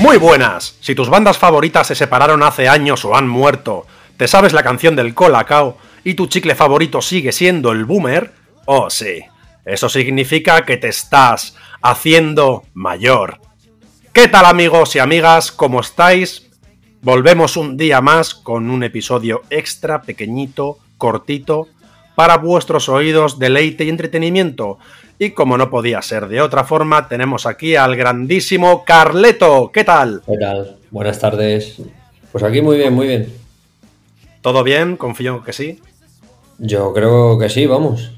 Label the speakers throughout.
Speaker 1: Muy buenas. Si tus bandas favoritas se separaron hace años o han muerto, te sabes la canción del Colacao y tu chicle favorito sigue siendo el Boomer, oh sí, eso significa que te estás haciendo mayor. ¿Qué tal amigos y amigas? ¿Cómo estáis? Volvemos un día más con un episodio extra, pequeñito, cortito, para vuestros oídos, deleite y entretenimiento. Y como no podía ser de otra forma, tenemos aquí al grandísimo Carleto. ¿Qué tal?
Speaker 2: ¿Qué tal? Buenas tardes. Pues aquí muy bien, muy bien.
Speaker 1: ¿Todo bien? Confío que sí.
Speaker 2: Yo creo que sí, vamos.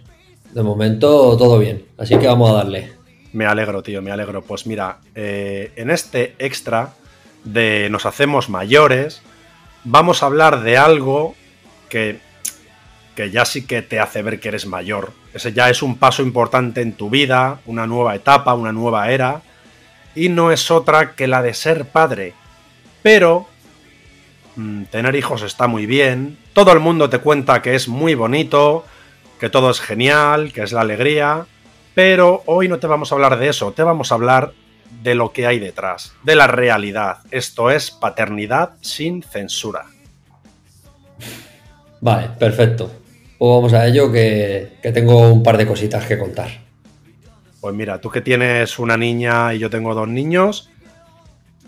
Speaker 2: De momento todo bien, así que vamos a darle.
Speaker 1: Me alegro, tío, me alegro. Pues mira, eh, en este extra de Nos hacemos mayores, vamos a hablar de algo que, que ya sí que te hace ver que eres mayor. Ese ya es un paso importante en tu vida, una nueva etapa, una nueva era, y no es otra que la de ser padre. Pero mm, tener hijos está muy bien, todo el mundo te cuenta que es muy bonito, que todo es genial, que es la alegría, pero hoy no te vamos a hablar de eso, te vamos a hablar de lo que hay detrás, de la realidad. Esto es paternidad sin censura.
Speaker 2: Vale, perfecto. Pues vamos a ello que, tengo un par de cositas que contar.
Speaker 1: Pues mira, tú que tienes una niña y yo tengo dos niños,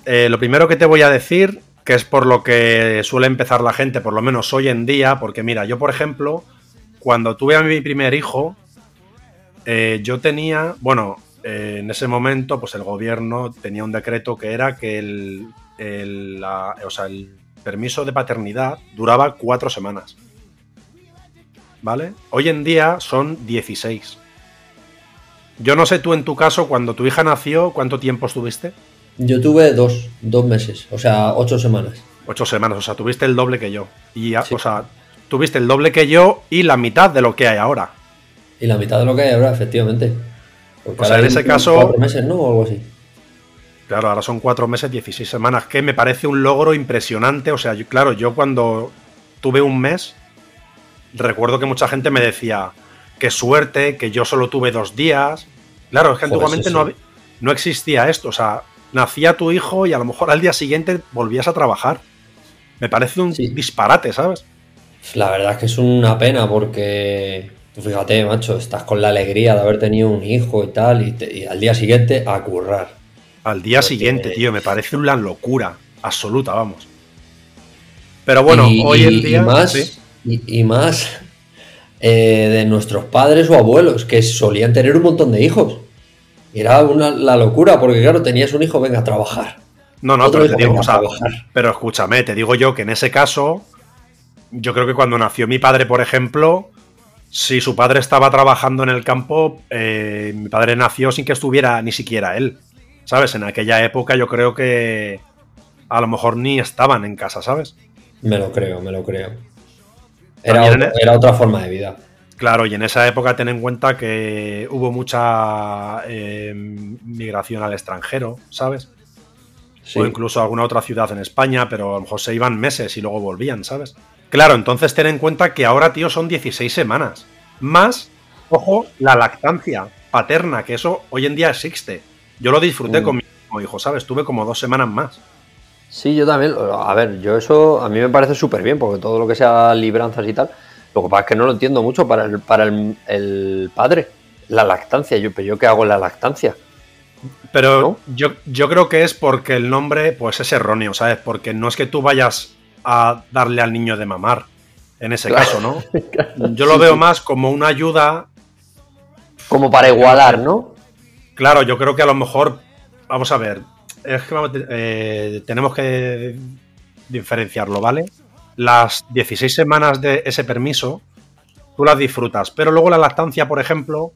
Speaker 1: eh, lo primero que te voy a decir, que es por lo que suele empezar la gente, por lo menos hoy en día, porque mira, yo por ejemplo, cuando tuve a mi primer hijo, eh, yo tenía, bueno, eh, en ese momento, pues el gobierno tenía un decreto que era que el, el, o sea, el permiso de paternidad duraba cuatro semanas. ¿Vale? Hoy en día son 16. Yo no sé tú en tu caso, cuando tu hija nació, ¿cuánto tiempo estuviste?
Speaker 2: Yo tuve dos, dos meses, o sea, ocho semanas.
Speaker 1: Ocho semanas, o sea, tuviste el doble que yo. Y, ya-
Speaker 2: Sí.
Speaker 1: o sea, tuviste el doble que yo y la mitad de lo que hay ahora.
Speaker 2: Y la mitad de lo que hay ahora, efectivamente. Porque
Speaker 1: O sea, en ese caso-
Speaker 2: Cuatro meses, ¿no? O algo así.
Speaker 1: Claro, ahora son cuatro meses, 16 semanas, que me parece un logro impresionante. O sea, yo- claro, yo cuando tuve un mes, recuerdo que mucha gente me decía, qué suerte, que yo solo tuve dos días. Claro, es que
Speaker 2: Joder,
Speaker 1: antiguamente
Speaker 2: sí,
Speaker 1: no, no existía esto. O sea, nacía tu hijo y a lo mejor al día siguiente volvías a trabajar. Me parece un
Speaker 2: Sí.
Speaker 1: disparate, ¿sabes?
Speaker 2: La verdad es que es una pena porque, tú fíjate, macho, estás con la alegría de haber tenido un hijo y tal, y, te- y al día siguiente a currar.
Speaker 1: Al día
Speaker 2: Porque-
Speaker 1: siguiente, tío, me parece una locura absoluta, vamos. Pero bueno,
Speaker 2: Y-
Speaker 1: hoy en día.
Speaker 2: Y más. Y, y más eh, de nuestros padres o abuelos que solían tener un montón de hijos. Era una, la locura, porque claro, tenías un hijo, venga a trabajar.
Speaker 1: No, no,
Speaker 2: Otro
Speaker 1: pero te digo, o sea,
Speaker 2: a trabajar.
Speaker 1: pero escúchame, te digo yo que en ese caso, yo creo que cuando nació mi padre, por ejemplo, si su padre estaba trabajando en el campo, eh, mi padre nació sin que estuviera ni siquiera él. ¿Sabes? En aquella época yo creo que a lo mejor ni estaban en casa, ¿sabes?
Speaker 2: Me lo creo, me lo creo. Era,
Speaker 1: e-
Speaker 2: era otra forma de vida.
Speaker 1: Claro, y en esa época ten en cuenta que hubo mucha eh, migración al extranjero, ¿sabes?
Speaker 2: Sí.
Speaker 1: o incluso a alguna otra ciudad en España, pero a lo mejor se iban meses y luego volvían, ¿sabes? Claro, entonces ten en cuenta que ahora, tío, son 16 semanas. Más, ojo, la lactancia paterna, que eso hoy en día existe. Yo lo disfruté
Speaker 2: Mm.
Speaker 1: con mi hijo, ¿sabes? Tuve como dos semanas más.
Speaker 2: Sí, yo también. A ver, yo eso a mí me parece súper bien, porque todo lo que sea libranzas y tal, lo que pasa es que no lo entiendo mucho para el, para el, el padre. La lactancia, yo, pero yo qué hago en la lactancia.
Speaker 1: Pero
Speaker 2: ¿No?
Speaker 1: yo, yo creo que es porque el nombre, pues es erróneo, ¿sabes? Porque no es que tú vayas a darle al niño de mamar, en ese
Speaker 2: Claro.
Speaker 1: caso, ¿no? Yo lo veo más como una ayuda
Speaker 2: Como para igualar, ¿no?
Speaker 1: Claro, yo creo que a lo mejor, vamos a ver, es que vamos, eh, tenemos que diferenciarlo, ¿vale? Las 16 semanas de ese permiso, tú las disfrutas, pero luego la lactancia, por ejemplo,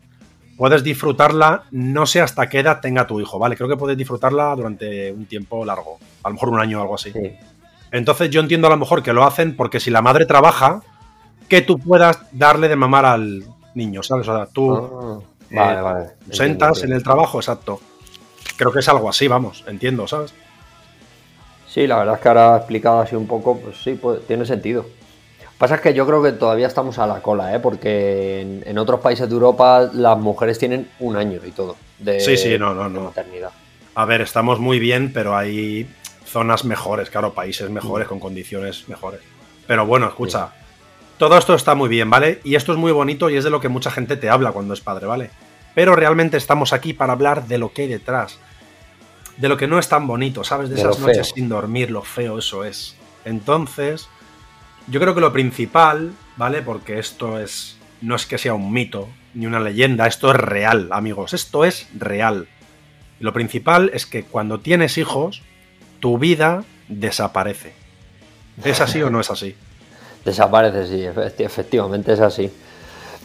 Speaker 1: puedes disfrutarla, no sé hasta qué edad tenga tu hijo, ¿vale? Creo que puedes disfrutarla durante un tiempo largo, a lo mejor un año o algo así.
Speaker 2: Sí.
Speaker 1: Entonces yo entiendo a lo mejor que lo hacen porque si la madre trabaja, que tú puedas darle de mamar al niño, ¿sabes? O sea, tú
Speaker 2: Ah, vale,
Speaker 1: eh,
Speaker 2: vale.
Speaker 1: sentas
Speaker 2: Entiendo,
Speaker 1: en el trabajo, exacto. Creo que es algo así, vamos, entiendo, ¿sabes?
Speaker 2: Sí, la verdad es que ahora explicado así un poco, pues sí, pues, tiene sentido. Pasa es que yo creo que todavía estamos a la cola, ¿eh? porque en, en otros países de Europa las mujeres tienen un año y todo de,
Speaker 1: Sí, sí, no, no, no.
Speaker 2: maternidad.
Speaker 1: A ver, estamos muy bien, pero hay zonas mejores, claro, países mejores, con condiciones mejores. Pero bueno, escucha, todo esto está muy bien, ¿vale? Y esto es muy bonito y es de lo que mucha gente te habla cuando es padre, ¿vale? Pero realmente estamos aquí para hablar de lo que hay detrás. De lo que no es tan bonito, ¿sabes? De, esas noches sin dormir, lo feo eso es. Entonces, yo creo que lo principal, ¿vale? Porque esto es. No es que sea un mito ni una leyenda, esto es real, amigos. Esto es real. Y lo principal es que cuando tienes hijos, tu vida desaparece. ¿Es así o no es así?
Speaker 2: Desaparece, sí, efectivamente es así.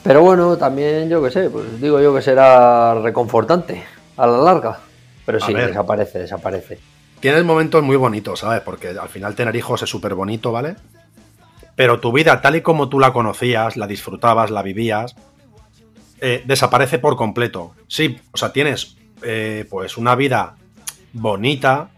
Speaker 2: Pero bueno, también yo que sé, pues digo yo que será reconfortante a la larga. Pero sí, desaparece, desaparece.
Speaker 1: Tienes momentos muy bonitos, ¿sabes? Porque al final tener hijos es súper bonito, ¿vale? Pero tu vida, tal y como tú la conocías, la disfrutabas, la vivías, eh, desaparece por completo. Sí, o sea, tienes eh, pues una vida bonita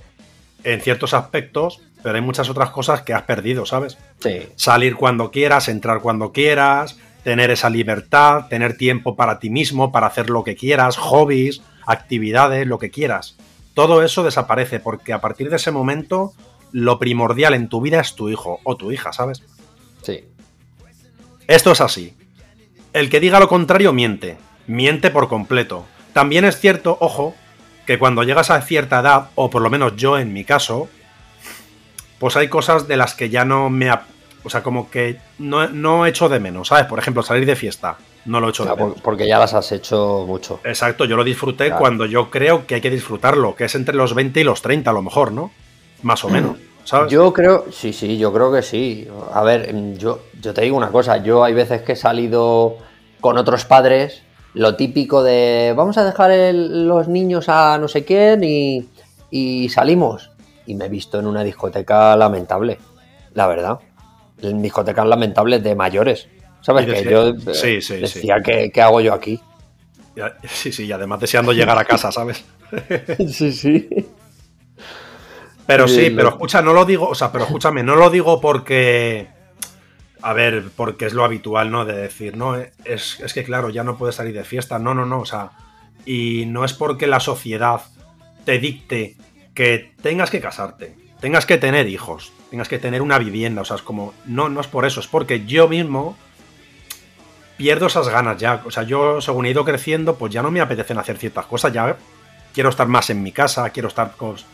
Speaker 1: en ciertos aspectos, pero hay muchas otras cosas que has perdido, ¿sabes?
Speaker 2: Sí.
Speaker 1: Salir cuando quieras, entrar cuando quieras, tener esa libertad, tener tiempo para ti mismo, para hacer lo que quieras, hobbies, actividades, lo que quieras. Todo eso desaparece porque a partir de ese momento lo primordial en tu vida es tu hijo o tu hija, ¿sabes?
Speaker 2: Sí.
Speaker 1: Esto es así. El que diga lo contrario miente, miente por completo. También es cierto, ojo, que cuando llegas a cierta edad, o por lo menos yo en mi caso, pues hay cosas de las que ya no me... O sea, como que no, no echo de menos, ¿sabes? Por ejemplo, salir de fiesta. No lo he hecho de menos.
Speaker 2: Porque ya las has hecho mucho.
Speaker 1: Exacto, yo lo disfruté cuando yo creo que hay que disfrutarlo, que es entre los 20 y los 30 a lo mejor, ¿no? Más o menos. ¿sabes?
Speaker 2: Yo creo, sí, sí, yo creo que sí. A ver, yo, yo te digo una cosa, yo hay veces que he salido con otros padres, lo típico de vamos a dejar los niños a no sé quién y, y salimos y me he visto en una discoteca lamentable, la verdad. En discotecas lamentables de mayores. ¿Sabes? Que yo eh, decía, ¿qué, hago yo aquí?
Speaker 1: Sí, sí, y además deseando llegar a casa, ¿sabes?
Speaker 2: sí, sí.
Speaker 1: Pero sí, pero escucha, no lo digo, o sea, pero escúchame, no lo digo porque. A ver, porque es lo habitual, ¿no? De decir, no, es, es que claro, ya no puedes salir de fiesta. No, no, no, o sea. Y no es porque la sociedad te dicte que tengas que casarte, tengas que tener hijos, tengas que tener una vivienda, o sea, es como, no, no es por eso, es porque yo mismo pierdo esas ganas ya, o sea, yo según he ido creciendo, pues ya no me apetecen hacer ciertas cosas, ya quiero estar más en mi casa, quiero estar pues,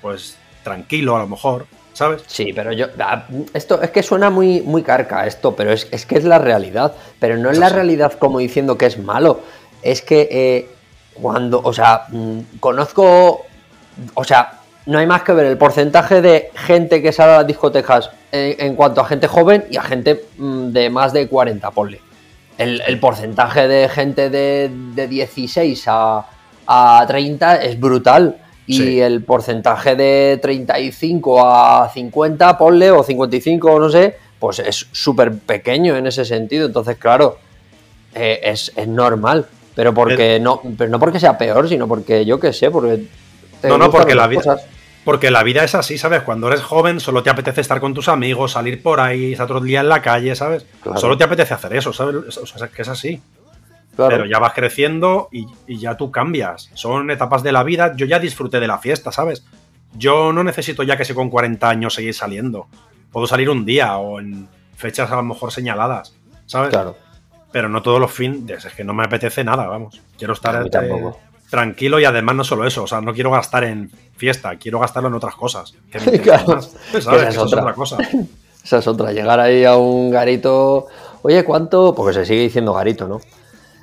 Speaker 1: pues tranquilo a lo mejor, ¿sabes?
Speaker 2: Sí, pero yo. Ah, esto es que suena muy, muy carca esto, pero es, que es la realidad. Pero no es la realidad como diciendo que es malo. Es que eh, cuando. O sea, mm, conozco o sea, no hay más que ver el porcentaje de gente que sale a las discotecas en, cuanto a gente joven y a gente mm, de más de 40, ponle. El, porcentaje de gente de, 16 a, 30 es brutal. Y el porcentaje de 35 a 50, ponle, o 55, no sé, pues es súper pequeño en ese sentido. Entonces, claro, eh, es, normal. Pero porque no, pero no porque sea peor, sino porque yo qué sé, porque
Speaker 1: no, no, porque la vida. Porque la vida es así, ¿sabes? Cuando eres joven solo te apetece estar con tus amigos, salir por ahí, estar otro día en la calle, ¿sabes? Solo te apetece hacer eso, ¿sabes? O sea, que es así. Pero ya vas creciendo y, ya tú cambias. Son etapas de la vida. Yo ya disfruté de la fiesta, ¿sabes? Yo no necesito ya que sé con 40 años seguir saliendo. Puedo salir un día o en fechas a lo mejor señaladas, ¿sabes?
Speaker 2: Claro.
Speaker 1: Pero no todos los fines, es que no me apetece nada, vamos. Quiero estar. tampoco tranquilo y además no solo eso, o sea, no quiero gastar en fiesta, quiero gastarlo en otras cosas.
Speaker 2: claro. Esa, es, otra. cosa. Esa es otra, llegar ahí a un garito, oye, ¿cuánto? Porque se sigue diciendo garito, ¿no?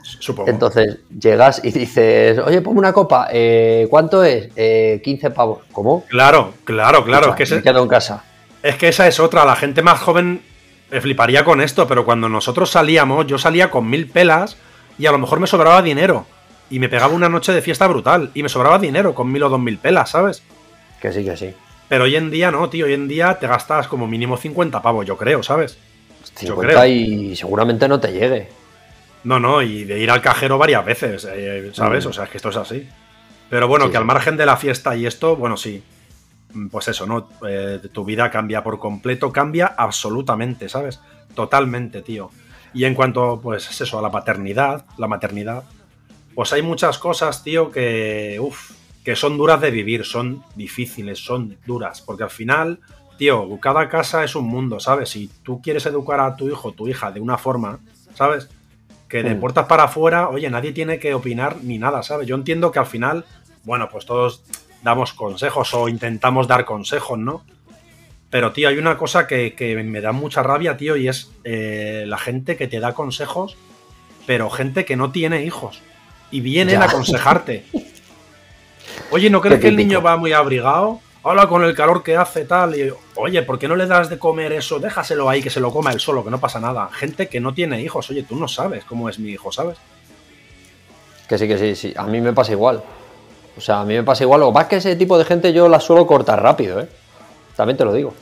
Speaker 1: Supongo.
Speaker 2: Entonces llegas y dices, oye, ponme una copa, eh, ¿cuánto es? Eh, 15 pavos. ¿Cómo?
Speaker 1: Claro, claro, claro. es que
Speaker 2: quedo en casa.
Speaker 1: Es que esa es otra, la gente más joven me fliparía con esto, pero cuando nosotros salíamos, yo salía con mil pelas y a lo mejor me sobraba dinero y me pegaba una noche de fiesta brutal y me sobraba dinero con mil o dos mil pelas, ¿sabes?
Speaker 2: Que sí, que sí.
Speaker 1: Pero hoy en día no, tío, hoy en día te gastas como mínimo 50 pavos, yo creo, ¿sabes?
Speaker 2: 50 yo creo. y seguramente no te llegue.
Speaker 1: No, no, y de ir al cajero varias veces, eh, ¿sabes? Mm. O sea, es que esto es así. Pero bueno, que al margen de la fiesta y esto, bueno, sí. Mm, pues eso, ¿no? Eh, tu vida cambia por completo, cambia absolutamente, ¿sabes? Totalmente, tío. Y en cuanto, pues, es eso, a la paternidad, la maternidad, pues hay muchas cosas, tío, que. Uf, que son duras de vivir, son difíciles, son duras, porque al final, tío, cada casa es un mundo, ¿sabes? Si tú quieres educar a tu hijo, tu hija de una forma, ¿sabes? Que de
Speaker 2: Mm.
Speaker 1: puertas para afuera, oye, nadie tiene que opinar ni nada, ¿sabes? Yo entiendo que al final, bueno, pues todos damos consejos o intentamos dar consejos, ¿no? Pero, tío, hay una cosa que, que me da mucha rabia, tío, y es eh, la gente que te da consejos, pero gente que no tiene hijos. Y vienen
Speaker 2: Ya.
Speaker 1: a aconsejarte. Oye, ¿no crees que el niño va muy abrigado? Hola, con el calor que hace, tal. Y, oye, ¿por qué no le das de comer eso? Déjaselo ahí, que se lo coma él solo, que no pasa nada. Gente que no tiene hijos. Oye, tú no sabes cómo es mi hijo, ¿sabes?
Speaker 2: Que sí, que sí, sí. A mí me pasa igual. O sea, a mí me pasa igual. Lo que pasa es que ese tipo de gente yo la suelo cortar rápido, ¿eh? También te lo digo.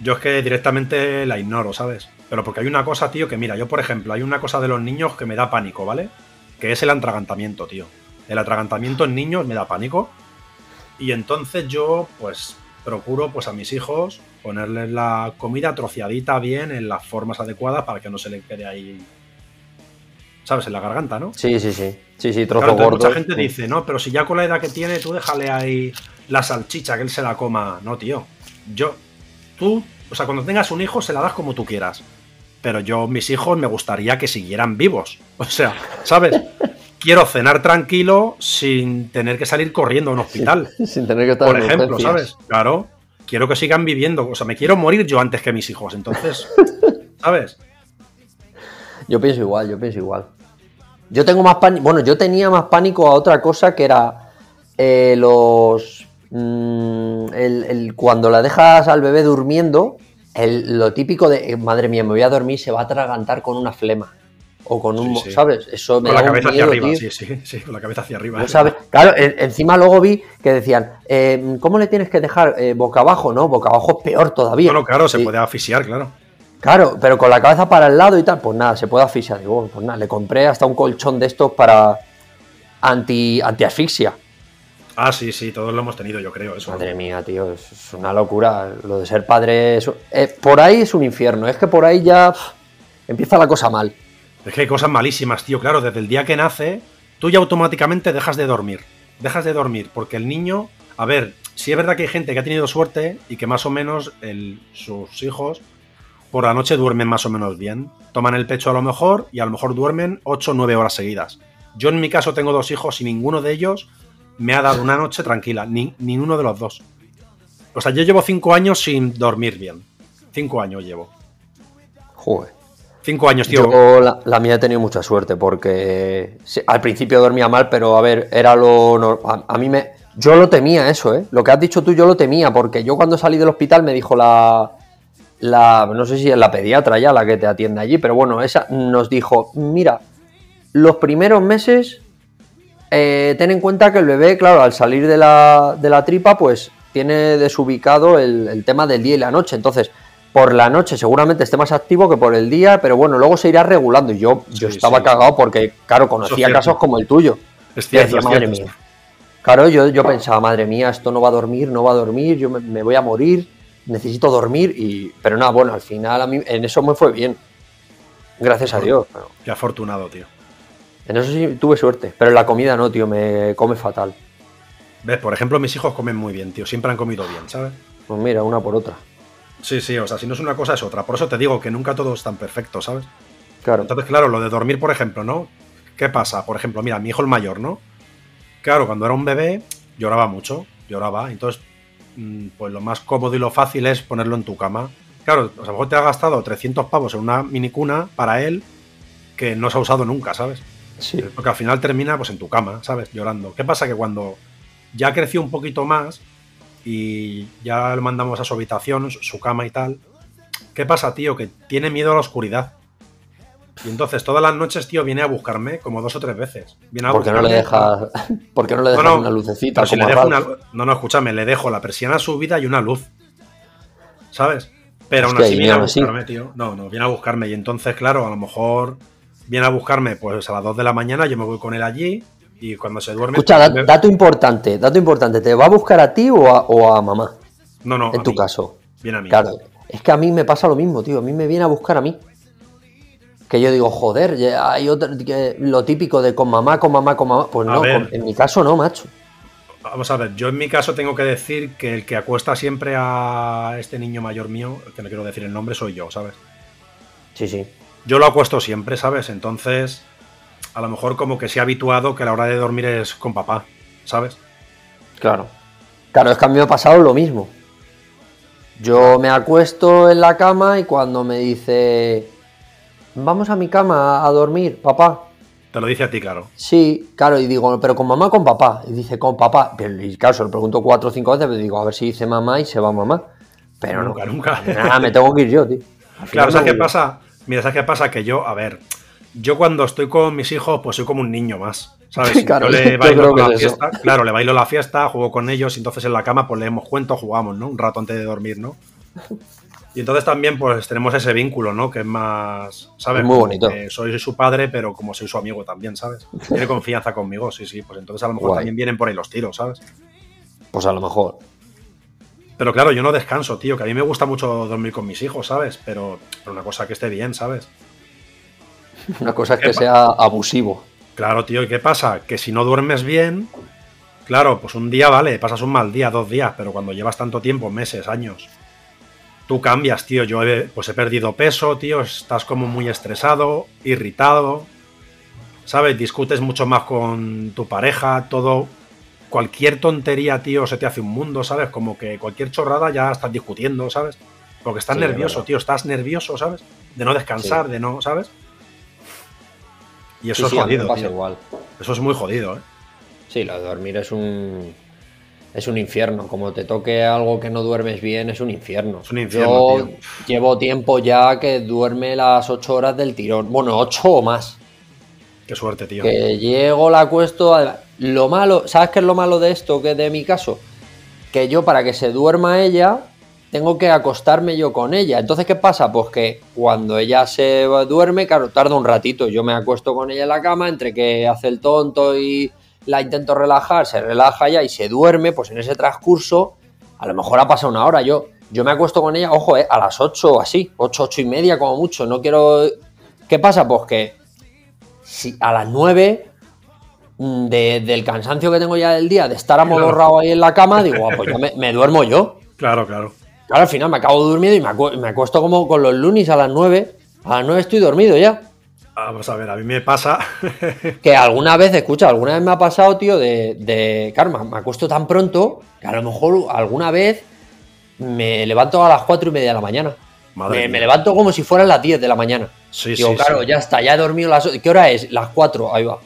Speaker 1: Yo es que directamente la ignoro, ¿sabes? Pero porque hay una cosa, tío, que mira, yo por ejemplo, hay una cosa de los niños que me da pánico, ¿vale? Que es el atragantamiento, tío. El atragantamiento en niños me da pánico. Y entonces yo, pues, procuro, pues, a mis hijos ponerles la comida troceadita bien, en las formas adecuadas, para que no se le quede ahí, ¿sabes? En la garganta, ¿no?
Speaker 2: Sí, sí, sí. Sí, sí, trozo gordo.
Speaker 1: mucha gente dice, no, pero si ya con la edad que tiene, tú déjale ahí la salchicha, que él se la coma. No, tío. Yo, tú, o sea, cuando tengas un hijo, se la das como tú quieras. Pero yo, mis hijos, me gustaría que siguieran vivos. O sea, ¿sabes? Quiero cenar tranquilo sin tener que salir corriendo a un hospital.
Speaker 2: Sin tener que estar
Speaker 1: por ejemplo. ¿sabes? Claro. Quiero que sigan viviendo. O sea, me quiero morir yo antes que mis hijos. Entonces, ¿sabes?
Speaker 2: Yo pienso igual, yo pienso igual. Yo tengo más pánico. Bueno, yo tenía más pánico a otra cosa que era eh, los. mm, el, el- cuando la dejas al bebé durmiendo, el- lo típico de eh, madre mía, me voy a dormir, se va a atragantar con una flema. O con un.
Speaker 1: Sí,
Speaker 2: mo-
Speaker 1: sí.
Speaker 2: ¿Sabes? Eso me
Speaker 1: Con la cabeza hacia
Speaker 2: miedo,
Speaker 1: arriba.
Speaker 2: tío.
Speaker 1: Sí, sí, sí, con la cabeza hacia arriba.
Speaker 2: No sabes. Claro, en- encima luego vi que decían, eh, ¿cómo le tienes que dejar eh, boca abajo? No, boca abajo es peor todavía.
Speaker 1: Bueno, claro, se puede asfixiar, claro.
Speaker 2: Claro, pero con la cabeza para el lado y tal, pues nada, se puede asfixiar. Digo, pues nada, le compré hasta un colchón de estos para anti, anti-asfixia.
Speaker 1: Ah, sí, sí, todos lo hemos tenido, yo creo. Eso.
Speaker 2: Madre mía, tío, es, es una locura. Lo de ser padre, es- eh, por ahí es un infierno. Es que por ahí ya empieza la cosa mal.
Speaker 1: Es que hay cosas malísimas, tío. Claro, desde el día que nace, tú ya automáticamente dejas de dormir. Dejas de dormir, porque el niño. A ver, sí es verdad que hay gente que ha tenido suerte y que más o menos el- sus hijos por la noche duermen más o menos bien. Toman el pecho a lo mejor y a lo mejor duermen 8 o 9 horas seguidas. Yo en mi caso tengo dos hijos y ninguno de ellos me ha dado una noche tranquila. Ni, ninguno de los dos. O sea, yo llevo 5 años sin dormir bien. 5 años llevo.
Speaker 2: Joder.
Speaker 1: 5 años, tío.
Speaker 2: Yo la, la mía he tenido mucha suerte porque al principio dormía mal, pero a ver, era lo normal. A, a mí me. Yo lo temía eso, ¿eh? Lo que has dicho tú, yo lo temía, porque yo cuando salí del hospital me dijo la. la no sé si es la pediatra ya la que te atiende allí, pero bueno, esa nos dijo: mira, los primeros meses. Eh, ten en cuenta que el bebé, claro, al salir de la, de la tripa, pues tiene desubicado el, el tema del día y la noche. Entonces, por la noche seguramente esté más activo que por el día, pero bueno, luego se irá regulando. Y yo, yo estaba
Speaker 1: sí.
Speaker 2: cagado porque, claro, conocía casos como el tuyo.
Speaker 1: Es cierto,
Speaker 2: decía,
Speaker 1: es
Speaker 2: madre
Speaker 1: cierto.
Speaker 2: mía. Claro, yo, yo pensaba, madre mía, esto no va a dormir, no va a dormir, yo me, me voy a morir, necesito dormir. y Pero nada, bueno, al final a mí en eso me fue bien. Gracias a Dios. pero
Speaker 1: Qué afortunado, tío.
Speaker 2: En eso sí tuve suerte, pero en la comida no, tío, me come fatal.
Speaker 1: ¿Ves? Por ejemplo, mis hijos comen muy bien, tío. Siempre han comido bien, ¿sabes?
Speaker 2: Pues mira, una por otra.
Speaker 1: Sí, sí, o sea, si no es una cosa es otra. Por eso te digo que nunca todo es tan perfecto, ¿sabes?
Speaker 2: Claro.
Speaker 1: Entonces, claro, lo de dormir, por ejemplo, ¿no? ¿Qué pasa? Por ejemplo, mira, mi hijo el mayor, ¿no? Claro, cuando era un bebé, lloraba mucho, lloraba. Entonces, mm, pues lo más cómodo y lo fácil es ponerlo en tu cama. Claro, a lo mejor te ha gastado 300 pavos en una minicuna para él que no se ha usado nunca, ¿sabes?
Speaker 2: Sí.
Speaker 1: Porque al final termina pues en tu cama, ¿sabes? Llorando. ¿Qué pasa? Que cuando ya creció un poquito más y ya lo mandamos a su habitación, su- cama y tal, ¿qué pasa, tío? Que tiene miedo a la oscuridad. Y entonces todas las noches, tío, viene a buscarme como dos o tres veces. Viene a
Speaker 2: ¿Por qué no le
Speaker 1: buscarme.
Speaker 2: dejas, ¿por qué no le
Speaker 1: No,
Speaker 2: dejas
Speaker 1: no,
Speaker 2: una lucecita?
Speaker 1: Si le dejo una... No, no, escúchame, le dejo la persiana subida y una luz. ¿Sabes? Pero aún así viene a
Speaker 2: aún así.
Speaker 1: buscarme, tío. No, no, viene a buscarme. Y entonces, claro, a lo mejor viene a buscarme pues a las 2 de la mañana, yo me voy con él allí y cuando se duerme...
Speaker 2: Escucha, da-
Speaker 1: me-
Speaker 2: dato importante, dato importante, ¿te va a buscar a ti o a, o a mamá?
Speaker 1: No, no,
Speaker 2: en tu
Speaker 1: mí.
Speaker 2: caso.
Speaker 1: Viene a mí.
Speaker 2: Claro, es que a mí me pasa lo mismo, tío. A mí me viene a buscar a mí. Que yo digo, joder, hay otro, que- lo típico de con mamá, con mamá, con mamá. Pues no, con- en mi caso no, macho.
Speaker 1: Vamos a ver, yo en mi caso tengo que decir que el que acuesta siempre a este niño mayor mío, que no quiero decir el nombre, soy yo, ¿sabes?
Speaker 2: Sí, sí.
Speaker 1: Yo lo acuesto siempre, ¿sabes? Entonces, a lo mejor como que se ha habituado que a la hora de dormir es con papá, ¿sabes?
Speaker 2: Claro. Claro, es que a mí me ha pasado lo mismo. Yo me acuesto en la cama y cuando me dice, vamos a mi cama a dormir, papá.
Speaker 1: Te lo dice a ti, claro.
Speaker 2: Sí, claro, y digo, pero con mamá o con papá. Y dice, con papá. Pero, y claro, se lo pregunto cuatro o cinco veces, pero digo, a ver si dice mamá y se va mamá. Pero
Speaker 1: nunca, nunca.
Speaker 2: Nada, me tengo que ir yo, tío.
Speaker 1: Claro, ¿sabes qué pasa? Mira, ¿sabes qué pasa? Que yo, a ver, yo cuando estoy con mis hijos, pues soy como un niño más. ¿Sabes?
Speaker 2: Claro,
Speaker 1: yo le
Speaker 2: yo
Speaker 1: bailo
Speaker 2: que
Speaker 1: la
Speaker 2: es eso.
Speaker 1: fiesta. Claro, le bailo la fiesta, juego con ellos, y entonces en la cama, pues leemos cuentos, jugamos, ¿no? Un rato antes de dormir, ¿no? Y entonces también, pues tenemos ese vínculo, ¿no? Que es más, ¿sabes?
Speaker 2: Es muy
Speaker 1: Como
Speaker 2: bonito.
Speaker 1: que soy su padre, pero como soy su amigo también, ¿sabes? Tiene confianza conmigo, sí, sí. Pues entonces a lo mejor
Speaker 2: Guay.
Speaker 1: también vienen por ahí los tiros, ¿sabes?
Speaker 2: Pues a lo mejor.
Speaker 1: Pero claro, yo no descanso, tío, que a mí me gusta mucho dormir con mis hijos, ¿sabes? Pero, pero una cosa que esté bien, ¿sabes?
Speaker 2: Una cosa es que sea abusivo.
Speaker 1: Claro, tío, ¿y qué pasa? Que si no duermes bien, claro, pues un día vale, pasas un mal día, dos días, pero cuando llevas tanto tiempo, meses, años, tú cambias, tío. Yo he, pues he perdido peso, tío, estás como muy estresado, irritado, ¿sabes? Discutes mucho más con tu pareja, todo. Cualquier tontería, tío, se te hace un mundo, ¿sabes? Como que cualquier chorrada ya estás discutiendo, ¿sabes? Porque estás
Speaker 2: Sí,
Speaker 1: nervioso, tío, estás nervioso, ¿sabes? De no descansar, de no, ¿sabes? Y eso
Speaker 2: Sí,
Speaker 1: es jodido,
Speaker 2: pasa
Speaker 1: tío.
Speaker 2: igual.
Speaker 1: Eso es muy jodido, ¿eh?
Speaker 2: Sí, lo de dormir es un. Es un infierno. Como te toque algo que no duermes bien, es un infierno.
Speaker 1: Es un infierno,
Speaker 2: Yo
Speaker 1: tío.
Speaker 2: llevo tiempo ya que duerme las 8 horas del tirón. Bueno, 8 o más.
Speaker 1: Qué suerte, tío.
Speaker 2: Que llego, la acuesto. además, Lo malo, ¿sabes qué es lo malo de esto? Que de mi caso, que yo para que se duerma ella, tengo que acostarme yo con ella. Entonces, ¿qué pasa? Pues que cuando ella se duerme, claro, tarda un ratito. Yo me acuesto con ella en la cama, entre que hace el tonto y la intento relajar, se relaja ya y se duerme, pues en ese transcurso, a lo mejor ha pasado una hora. Yo, yo me acuesto con ella, ojo, eh, a las 8 o así, 8, 8 y media como mucho. No quiero. ¿Qué pasa? Pues que si a las 9 mm, de- del cansancio que tengo ya del día, de estar amodorrado ahí en la cama, digo, "Ah, pues ya me, me duermo yo.
Speaker 1: Claro, claro.
Speaker 2: Claro, al final me acabo durmiendo y me, acu- me acuesto como con los lunes a las 9. A las 9 estoy dormido ya.
Speaker 1: Vamos a ver, a mí me pasa.
Speaker 2: Que alguna vez, escucha, alguna vez me ha pasado, tío, de, de claro, me, me acuesto tan pronto que a lo mejor alguna vez me levanto a las 4 y media de la mañana.
Speaker 1: Madre
Speaker 2: Me, me levanto como si fueran las 10 de la mañana.
Speaker 1: Sí,
Speaker 2: Digo,
Speaker 1: sí,
Speaker 2: claro,
Speaker 1: sí.
Speaker 2: ya está, ya he dormido las... ¿Qué hora es? Las 4, ahí va.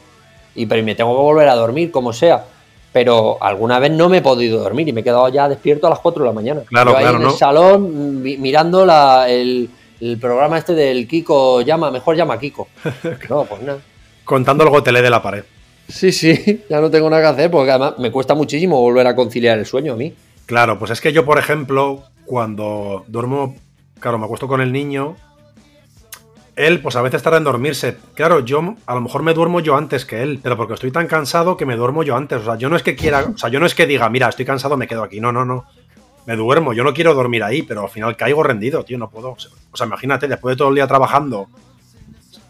Speaker 2: Y pero me tengo que volver a dormir, como sea. Pero alguna vez no me he podido dormir y me he quedado ya despierto a las 4 de la mañana.
Speaker 1: Claro,
Speaker 2: Yo ahí
Speaker 1: claro,
Speaker 2: en
Speaker 1: ¿no?
Speaker 2: el salón mi- mirando la- el, el programa este del Kiko llama, mejor llama Kiko. No, pues nada.
Speaker 1: Contando el gotelé de la pared.
Speaker 2: Sí, sí, ya no tengo nada que hacer porque además me cuesta muchísimo volver a conciliar el sueño a mí.
Speaker 1: Claro, pues es que yo, por ejemplo, cuando duermo, claro, me acuesto con el niño, él, pues a veces tarda en dormirse. Claro, yo a lo mejor me duermo yo antes que él, pero porque estoy tan cansado que me duermo yo antes. O sea, yo no es que quiera, o sea, yo no es que diga, mira, estoy cansado, me quedo aquí. No, no, no. Me duermo, yo no quiero dormir ahí, pero al final caigo rendido, tío, no puedo. O sea, imagínate, después de todo el día trabajando,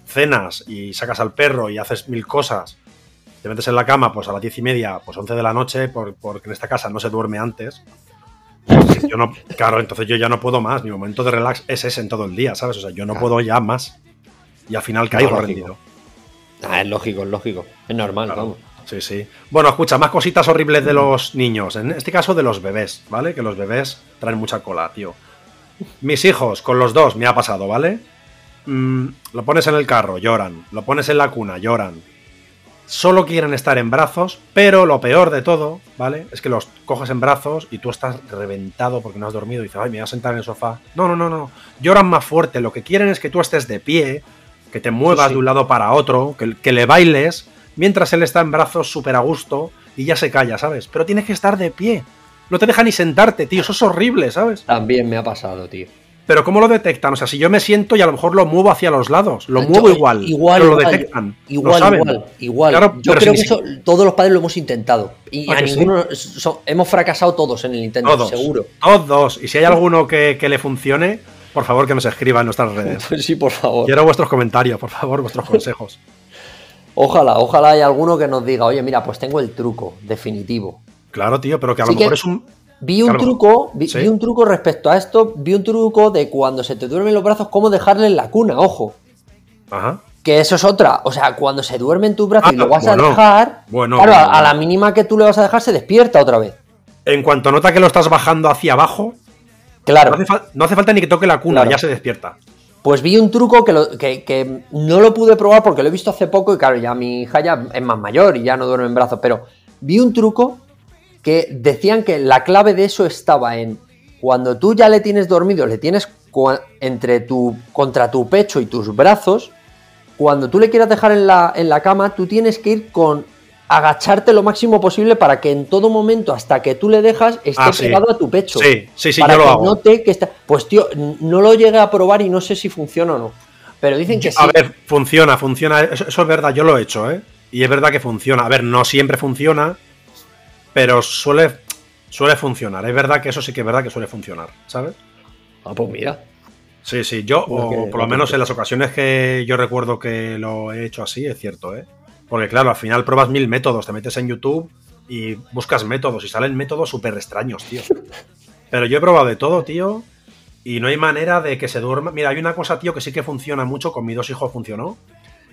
Speaker 1: cenas y sacas al perro y haces mil cosas, te metes en la cama pues a las diez y media, pues 11 de la noche, por- porque en esta casa no se duerme antes. Yo no, claro, entonces yo ya no puedo más. Mi momento de relax es ese en todo el día, ¿sabes? O sea, yo no
Speaker 2: Claro.
Speaker 1: puedo ya más. Y al final caigo rendido.
Speaker 2: Ah, es lógico, es lógico. Es normal,
Speaker 1: Claro.
Speaker 2: vamos.
Speaker 1: Sí, sí. Bueno, escucha, más cositas horribles de los niños. En este caso de los bebés, ¿vale? Que los bebés traen mucha cola, tío. Mis hijos, con los dos, me ha pasado, ¿vale? Mm, lo pones en el carro, lloran. Lo pones en la cuna, lloran. Solo quieren estar en brazos, pero lo peor de todo, ¿vale? Es que los coges en brazos y tú estás reventado porque no has dormido y dices, ay, me voy a sentar en el sofá. No, no, no, no. Lloran más fuerte. Lo que quieren es que tú estés de pie, que te muevas
Speaker 2: sí.
Speaker 1: de un lado para otro, que, que le bailes, mientras él está en brazos súper a gusto y ya se calla, ¿sabes? Pero tienes que estar de pie. No te deja ni sentarte, tío. Eso es horrible, ¿sabes?
Speaker 2: También me ha pasado, tío.
Speaker 1: Pero ¿cómo lo detectan? O sea, si yo me siento y a lo mejor lo muevo hacia los lados, lo
Speaker 2: Yo-
Speaker 1: muevo igual,
Speaker 2: igual,
Speaker 1: pero lo detectan.
Speaker 2: Igual,
Speaker 1: lo saben.
Speaker 2: igual, igual.
Speaker 1: Claro,
Speaker 2: Yo creo que eso todos los padres lo hemos intentado. Y
Speaker 1: ¿A sí?
Speaker 2: ninguno hemos fracasado todos en el intento,
Speaker 1: Todos.
Speaker 2: seguro.
Speaker 1: Todos. Y si hay alguno que, que le funcione, por favor que nos escriba en nuestras redes.
Speaker 2: Sí, por favor.
Speaker 1: Quiero vuestros comentarios, por favor, vuestros consejos.
Speaker 2: Ojalá, ojalá haya alguno que nos diga, oye, mira, pues tengo el truco definitivo.
Speaker 1: Claro, tío, pero que a
Speaker 2: Sí
Speaker 1: lo
Speaker 2: que-
Speaker 1: mejor es un.
Speaker 2: Vi un
Speaker 1: Claro.
Speaker 2: truco, vi,
Speaker 1: Sí.
Speaker 2: vi un truco respecto a esto, vi un truco de cuando se te duermen los brazos, cómo dejarle en la cuna, ojo.
Speaker 1: Ajá.
Speaker 2: Que eso es otra. O sea, cuando se duerme en tu brazo y
Speaker 1: Ah,
Speaker 2: lo vas
Speaker 1: bueno.
Speaker 2: a dejar,
Speaker 1: Bueno,
Speaker 2: claro, a-
Speaker 1: bueno.
Speaker 2: a la mínima que tú le vas a dejar se despierta otra vez.
Speaker 1: En cuanto nota que lo estás bajando hacia abajo,
Speaker 2: Claro.
Speaker 1: no hace, fal- no hace falta ni que toque la cuna,
Speaker 2: Claro.
Speaker 1: ya se despierta.
Speaker 2: Pues vi un truco que, lo- que- que no lo pude probar porque lo he visto hace poco y claro, ya mi hija ya es más mayor y ya no duerme en brazos, pero vi un truco que decían que la clave de eso estaba en cuando tú ya le tienes dormido, le tienes entre tu, contra tu pecho y tus brazos, cuando tú le quieras dejar en la, en la cama, tú tienes que ir con agacharte lo máximo posible para que en todo momento, hasta que tú le dejas, esté
Speaker 1: Ah, sí.
Speaker 2: pegado a tu pecho.
Speaker 1: Sí, sí, sí,
Speaker 2: para
Speaker 1: yo lo
Speaker 2: que
Speaker 1: hago.
Speaker 2: note que está. Pues tío, no lo llegué a probar y no sé si funciona o no. Pero dicen que sí.
Speaker 1: A ver, funciona, funciona. Eso, eso es verdad, yo lo he hecho, ¿eh? Y es verdad que funciona. A ver, no siempre funciona, pero suele, suele funcionar. Es verdad que eso sí que es verdad que suele funcionar, ¿sabes?
Speaker 2: Ah, pues mira.
Speaker 1: Sí, sí, yo, o por lo menos en las ocasiones que yo recuerdo que lo he hecho así, es cierto, ¿eh? Porque claro, al final pruebas mil métodos, te metes en YouTube y buscas métodos y salen métodos súper extraños, tío. Pero yo he probado de todo, tío, y no hay manera de que se duerma. Mira, hay una cosa, tío, que sí que funciona mucho, con mis dos hijos funcionó,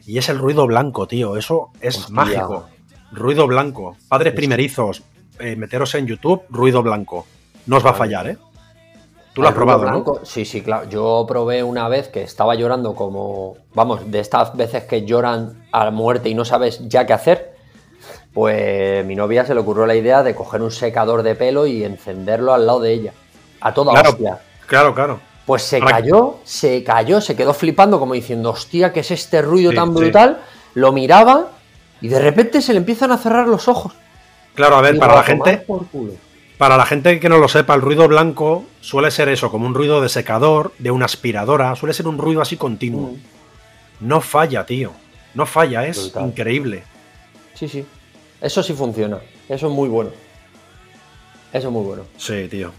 Speaker 1: y es el ruido blanco, tío, eso es
Speaker 2: Hostia.
Speaker 1: mágico. Ruido blanco. Padres primerizos, eh, meteros en YouTube, ruido blanco. No os va a fallar, ¿eh? Tú lo has
Speaker 2: ¿Al ruido
Speaker 1: probado, ¿no?
Speaker 2: Sí, sí, claro. Yo probé una vez que estaba llorando como, vamos, de estas veces que lloran a muerte y no sabes ya qué hacer. Pues mi novia se le ocurrió la idea de coger un secador de pelo y encenderlo al lado de ella. A toda
Speaker 1: Claro.
Speaker 2: hostia.
Speaker 1: Claro, claro.
Speaker 2: Pues se cayó, se cayó, se quedó flipando como diciendo, hostia, ¿qué es este ruido
Speaker 1: Sí,
Speaker 2: tan
Speaker 1: sí.
Speaker 2: brutal? Lo miraba y de repente se le empiezan a cerrar los ojos.
Speaker 1: Claro, a ver, para la
Speaker 2: "A tomar
Speaker 1: gente,
Speaker 2: por culo".
Speaker 1: para la gente que no lo sepa, el ruido blanco suele ser eso, como un ruido de secador, de una aspiradora, suele ser un ruido así continuo.
Speaker 2: Mm.
Speaker 1: No falla, tío. No falla, es increíble.
Speaker 2: Sí, sí. Eso sí funciona. Eso es muy bueno. Eso es muy bueno.
Speaker 1: Sí, tío.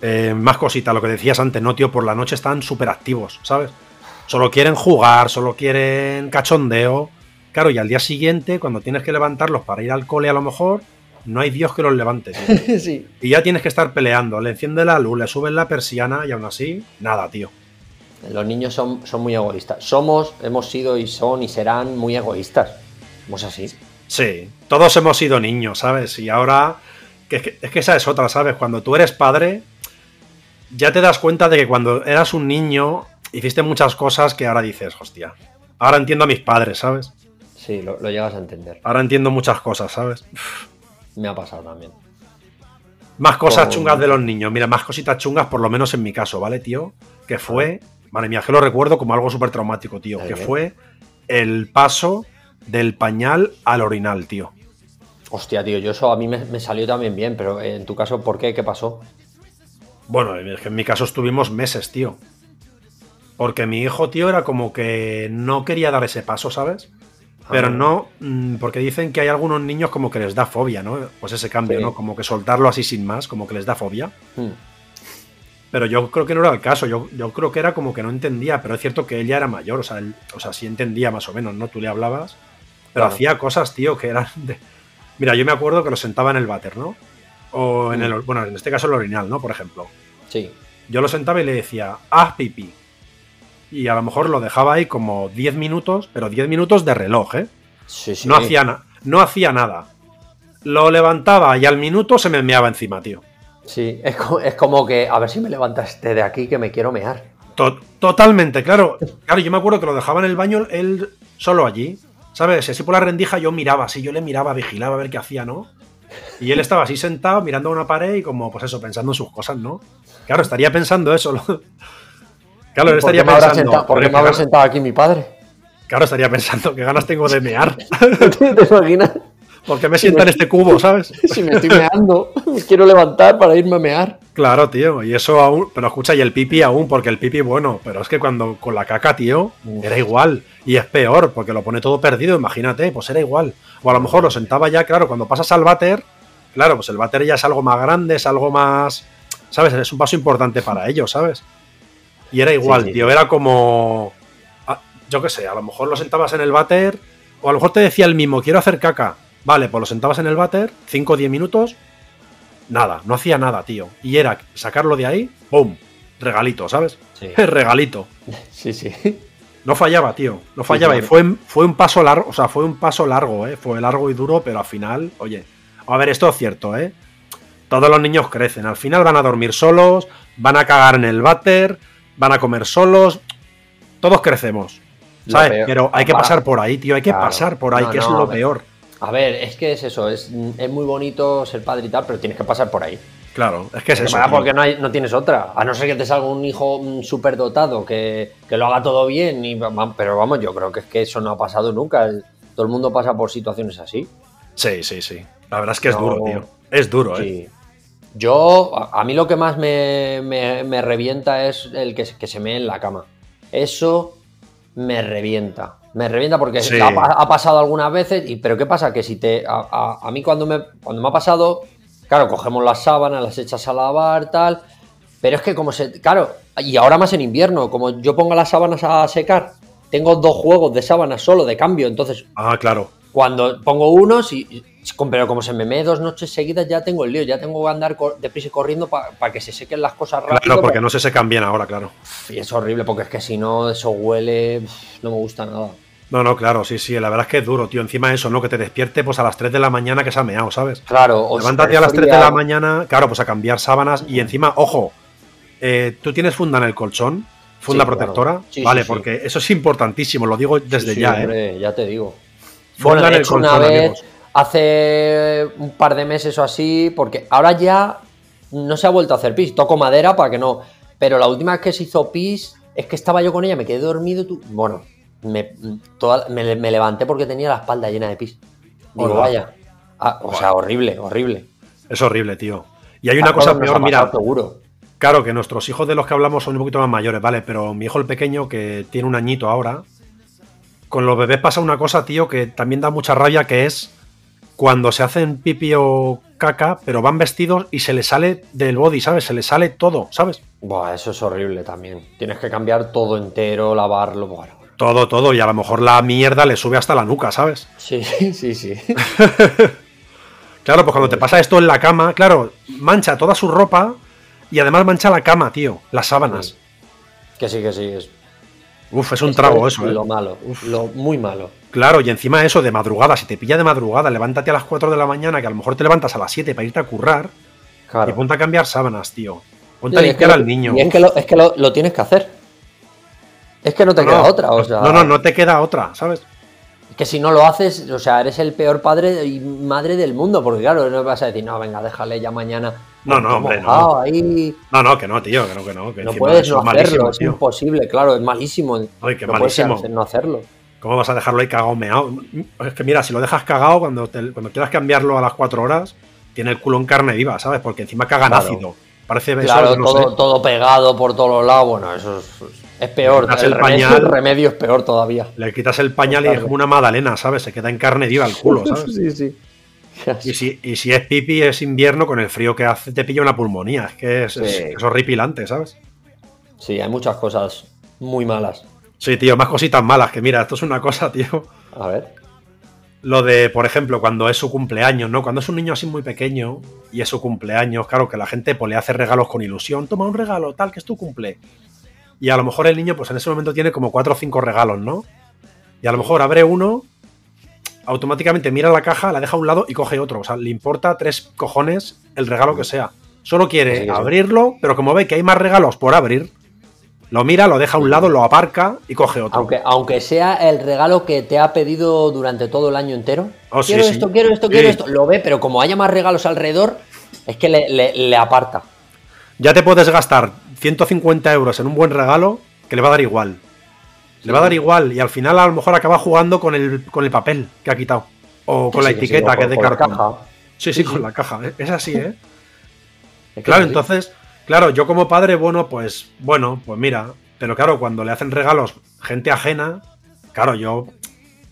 Speaker 1: Eh, más cositas, lo que decías antes, no, tío, por la noche están súper activos, ¿sabes? Solo quieren jugar, solo quieren cachondeo. Claro, y al día siguiente, cuando tienes que levantarlos para ir al cole a lo mejor, no hay Dios que los levante, tío.
Speaker 2: sí.
Speaker 1: Y ya tienes que estar peleando, le enciende la luz, le subes la persiana y aún así, nada, tío.
Speaker 2: Los niños son, son muy egoístas. Somos, hemos sido y son y serán muy egoístas. Somos así.
Speaker 1: Sí, todos hemos sido niños, ¿sabes? Y ahora, que es, que, es que esa es otra, ¿sabes? Cuando tú eres padre, ya te das cuenta de que cuando eras un niño, hiciste muchas cosas que ahora dices, hostia, ahora entiendo a mis padres, ¿sabes?
Speaker 2: Sí, lo, lo llegas a entender.
Speaker 1: Ahora entiendo muchas cosas, ¿sabes?
Speaker 2: Me ha pasado también.
Speaker 1: Más cosas
Speaker 2: Como-
Speaker 1: chungas de los niños, mira, más cositas chungas, por lo menos en mi caso, ¿vale, tío? Que fue, madre mía, que lo recuerdo como algo súper traumático, tío,
Speaker 2: ¿El
Speaker 1: que fue el paso del pañal al orinal, tío.
Speaker 2: Hostia, tío, yo eso a mí me, me salió también bien, pero en tu caso, ¿por qué? ¿Qué pasó?
Speaker 1: Bueno, es que en mi caso estuvimos meses, tío. Porque mi hijo, tío, era como que no quería dar ese paso, ¿sabes? Pero
Speaker 2: Ah.
Speaker 1: no, mm, porque dicen que hay algunos niños como que les da fobia, ¿no? Pues ese cambio,
Speaker 2: Sí.
Speaker 1: ¿no? Como que soltarlo así sin más, como que les da fobia.
Speaker 2: Hmm.
Speaker 1: Pero yo creo que no era el caso, yo, yo creo que era como que no entendía, pero es cierto que él ya era mayor, o sea, él, o sea, sí entendía más o menos, ¿no? Tú le hablabas, pero
Speaker 2: Claro.
Speaker 1: hacía cosas, tío, que eran de... Mira, yo me acuerdo que lo sentaba en el váter, ¿no? O en
Speaker 2: Mm.
Speaker 1: el, bueno, en este caso el orinal, ¿no? Por ejemplo.
Speaker 2: Sí.
Speaker 1: Yo lo sentaba y le decía, haz pipí. Y a lo mejor lo dejaba ahí como 10 minutos, pero 10 minutos de reloj, ¿eh?
Speaker 2: Sí, sí.
Speaker 1: No, hacía na- no hacía nada. Lo levantaba y al minuto se me meaba encima, tío.
Speaker 2: Sí, es como, es como que, a ver si me levantas este de aquí que me quiero mear.
Speaker 1: To- totalmente, claro. Claro, yo me acuerdo que lo dejaba en el baño él solo allí. ¿Sabes? Así por la rendija yo miraba, así yo le miraba, vigilaba a ver qué hacía, ¿no? Y él estaba así sentado mirando a una pared y como, pues eso, pensando en sus cosas, ¿no? Claro, estaría pensando eso. Claro, él
Speaker 2: ¿Por qué
Speaker 1: estaría pensando.
Speaker 2: sentado, ¿por qué
Speaker 1: "Joder,
Speaker 2: me habrá
Speaker 1: qué
Speaker 2: sentado aquí mi padre?
Speaker 1: Claro, estaría pensando qué ganas tengo de mear.
Speaker 2: ¿Te imaginas?
Speaker 1: Porque me sienta en este cubo, ¿sabes?
Speaker 2: Si me estoy meando, me quiero levantar para irme a mear.
Speaker 1: Claro, tío, y eso aún, pero escucha, y el pipi aún, porque el pipi, bueno, pero es que cuando con la caca, tío,
Speaker 2: Uf.
Speaker 1: era igual, y es peor, porque lo pone todo perdido, imagínate, pues era igual. O a lo mejor lo sentaba ya, claro, cuando pasas al váter, claro, pues el váter ya es algo más grande, es algo más, ¿sabes? Es un paso importante para ellos, ¿sabes? Y era igual,
Speaker 2: Sí, sí.
Speaker 1: tío, era como, ah, yo qué sé, a lo mejor lo sentabas en el váter, o a lo mejor te decía el mismo, quiero hacer caca. Vale, pues lo sentabas en el váter, 5 o 10 minutos, Nada, no hacía nada, tío. Y era sacarlo de ahí, ¡pum! Regalito, ¿sabes?
Speaker 2: Sí.
Speaker 1: Regalito.
Speaker 2: Sí, sí.
Speaker 1: No fallaba, tío. No fallaba.
Speaker 2: Sí,
Speaker 1: y fue, fue un paso largo, o sea, fue un paso largo, ¿eh? Fue largo y duro, pero al final, oye. A ver, esto es cierto, ¿eh? Todos los niños crecen. Al final van a dormir solos, van a cagar en el váter, van a comer solos. Todos crecemos. ¿Sabes? Pero hay que pasar por ahí, tío. Hay que
Speaker 2: Claro.
Speaker 1: pasar por ahí,
Speaker 2: No,
Speaker 1: que es lo peor.
Speaker 2: A ver, es que es eso, es, es muy bonito ser padre y tal, pero tienes que pasar por ahí.
Speaker 1: Claro, es que es eso.
Speaker 2: porque no, hay- no tienes otra. A no ser que te salga un hijo súper dotado que, que lo haga todo bien. Y, pero vamos, yo creo que es que eso no ha pasado nunca. Todo el mundo pasa por situaciones así.
Speaker 1: Sí, sí, sí. La verdad es que es
Speaker 2: No.
Speaker 1: duro, tío. Es duro, ¿eh?
Speaker 2: Yo, a, a mí lo que más me, me- me revienta es el que, se- que se me en la cama. Eso me revienta. Me revienta porque
Speaker 1: Sí.
Speaker 2: ha, pa- ha pasado algunas veces, y, pero ¿qué pasa? Que si te. A, a- a mí cuando me, cuando me ha pasado, claro, cogemos las sábanas, las echas a lavar, tal. Pero es que como se. Claro, y ahora más en invierno, como yo pongo las sábanas a secar, tengo dos juegos de sábanas solo de cambio, entonces
Speaker 1: Ah, claro.
Speaker 2: cuando pongo unos, y- pero como se me mee dos noches seguidas, ya tengo el lío, ya tengo que andar deprisa y corriendo para que se sequen las cosas rápido.
Speaker 1: Claro, porque
Speaker 2: pa-
Speaker 1: no se secan bien ahora, claro.
Speaker 2: Y es horrible, porque es que si no, eso huele, no me gusta nada.
Speaker 1: No, no, claro, sí, sí. La verdad es que es duro, tío. Encima eso, ¿no? Que te despierte pues a las 3 de la mañana que se ha meado, ¿sabes?
Speaker 2: Claro, o
Speaker 1: Levántate a las 3 de la mañana, claro, pues a cambiar sábanas y encima, ojo, eh, tú tienes funda en el colchón, funda
Speaker 2: Sí, claro.
Speaker 1: protectora,
Speaker 2: Sí,
Speaker 1: vale,
Speaker 2: sí,
Speaker 1: porque eso es importantísimo, lo digo desde ya, ¿eh?
Speaker 2: hombre, ya te digo.
Speaker 1: Funda
Speaker 2: Bueno,
Speaker 1: en el
Speaker 2: hecho, una
Speaker 1: colchón,
Speaker 2: vez,
Speaker 1: amigos.
Speaker 2: Hace un par de meses o así, porque ahora ya no se ha vuelto a hacer pis. Toco madera para que no. Pero la última vez que se hizo pis, es que estaba yo con ella, me quedé dormido. Tú, bueno, me, toda- me, me levanté porque tenía la espalda llena de pis. Digo,
Speaker 1: Hola.
Speaker 2: vaya. Ah, o sea, horrible, horrible.
Speaker 1: Es horrible, tío. Y hay una
Speaker 2: A
Speaker 1: cosa peor, mira,
Speaker 2: seguro.
Speaker 1: claro que nuestros hijos de los que hablamos son un poquito más mayores, ¿vale? Pero mi hijo el pequeño, que tiene un añito ahora, con los bebés pasa una cosa, tío, que también da mucha rabia, que es cuando se hacen pipi o caca, pero van vestidos y se les sale del body, ¿sabes? Se les sale todo, ¿sabes?
Speaker 2: Buah, eso es horrible también. Tienes que cambiar todo entero, lavarlo. Bueno.
Speaker 1: Todo, todo, y a lo mejor la mierda le sube hasta la nuca, ¿sabes?
Speaker 2: Sí, sí, sí.
Speaker 1: Claro, pues cuando te pasa esto en la cama, claro, mancha toda su ropa y además mancha la cama, tío, las sábanas.
Speaker 2: que sí, que sí. Es,
Speaker 1: Uf, es un
Speaker 2: esto
Speaker 1: trago
Speaker 2: es
Speaker 1: eso, ¿eh?
Speaker 2: Lo malo, lo muy malo.
Speaker 1: Claro, y encima eso de madrugada, si te pilla de madrugada, levántate a las 4 de la mañana, que a lo mejor te levantas a las 7 para irte a currar,
Speaker 2: Claro.
Speaker 1: y ponte a cambiar sábanas, tío. Ponte
Speaker 2: Sí,
Speaker 1: a
Speaker 2: es
Speaker 1: limpiar
Speaker 2: que-
Speaker 1: al niño.
Speaker 2: Y es que, lo, es que lo, lo tienes que hacer. Es que no te
Speaker 1: No,
Speaker 2: queda otra, o sea.
Speaker 1: No, no, no te queda otra, ¿sabes?
Speaker 2: Es que si no lo haces, o sea, eres el peor padre y madre del mundo, porque claro, no vas a decir, no, venga, déjale ya mañana.
Speaker 1: No, no, hombre, no.
Speaker 2: Ahí.
Speaker 1: No, no, que no, tío, que no, que no. Que
Speaker 2: No puedes no hacerlo, es imposible, claro, es malísimo.
Speaker 1: Ay, qué
Speaker 2: no
Speaker 1: malísimo.
Speaker 2: no hacerlo.
Speaker 1: ¿Cómo vas a dejarlo ahí cagado meado? Es que mira, si lo dejas cagado, cuando, te- cuando quieras cambiarlo a las 4 horas, tiene el culo en carne viva, ¿sabes? Porque encima cagan
Speaker 2: Claro.
Speaker 1: ácido. Parece eso,
Speaker 2: Claro,
Speaker 1: no
Speaker 2: todo,
Speaker 1: sé.
Speaker 2: todo pegado por todos los lados, bueno, eso es, es peor. El,
Speaker 1: el
Speaker 2: remedio,
Speaker 1: pañal.
Speaker 2: el remedio es peor todavía.
Speaker 1: Le quitas el pañal y es como una magdalena, ¿sabes? Se queda en carne viva el culo, ¿sabes?
Speaker 2: sí, sí.
Speaker 1: Y si, y si es pipi, es invierno, con el frío que hace, te pilla una pulmonía. Es que es, es-
Speaker 2: Sí.
Speaker 1: es horripilante, ¿sabes?
Speaker 2: Sí, hay muchas cosas muy malas.
Speaker 1: Sí, tío, más cositas malas. Que mira, esto es una cosa, tío.
Speaker 2: A ver.
Speaker 1: Lo de, por ejemplo, cuando es su cumpleaños, ¿no? Cuando es un niño así muy pequeño y es su cumpleaños, claro, que la gente pues, le hace regalos con ilusión. Toma un regalo, tal, que es tu cumple. Y a lo mejor el niño, pues en ese momento tiene como cuatro o cinco regalos, ¿no? Y a lo mejor abre uno, automáticamente mira la caja, la deja a un lado y coge otro. O sea, le importa tres cojones el regalo que sea. Solo quiere
Speaker 2: Sí, sí, sí.
Speaker 1: abrirlo, pero como ve que hay más regalos por abrir, lo mira, lo deja a un lado, lo aparca y coge otro.
Speaker 2: Aunque, aunque sea el regalo que te ha pedido durante todo el año entero.
Speaker 1: Oh, sí,
Speaker 2: quiero
Speaker 1: sí.
Speaker 2: esto, quiero esto, quiero esto. Lo ve, pero como haya más regalos alrededor, es que le, le- le aparta.
Speaker 1: ya te puedes gastar 150 euros en un buen regalo que le va a dar igual. Le va a dar igual y al final a lo mejor acaba jugando con el, con el papel que ha quitado. O con la
Speaker 2: Sí, que sí,
Speaker 1: etiqueta que es de
Speaker 2: con la
Speaker 1: cartón.
Speaker 2: caja.
Speaker 1: Sí, sí, con la caja. Es así, ¿eh?
Speaker 2: Es que
Speaker 1: Claro, entonces, claro, yo como padre, bueno, pues, bueno, pues mira. Pero claro, cuando le hacen regalos gente ajena, claro, yo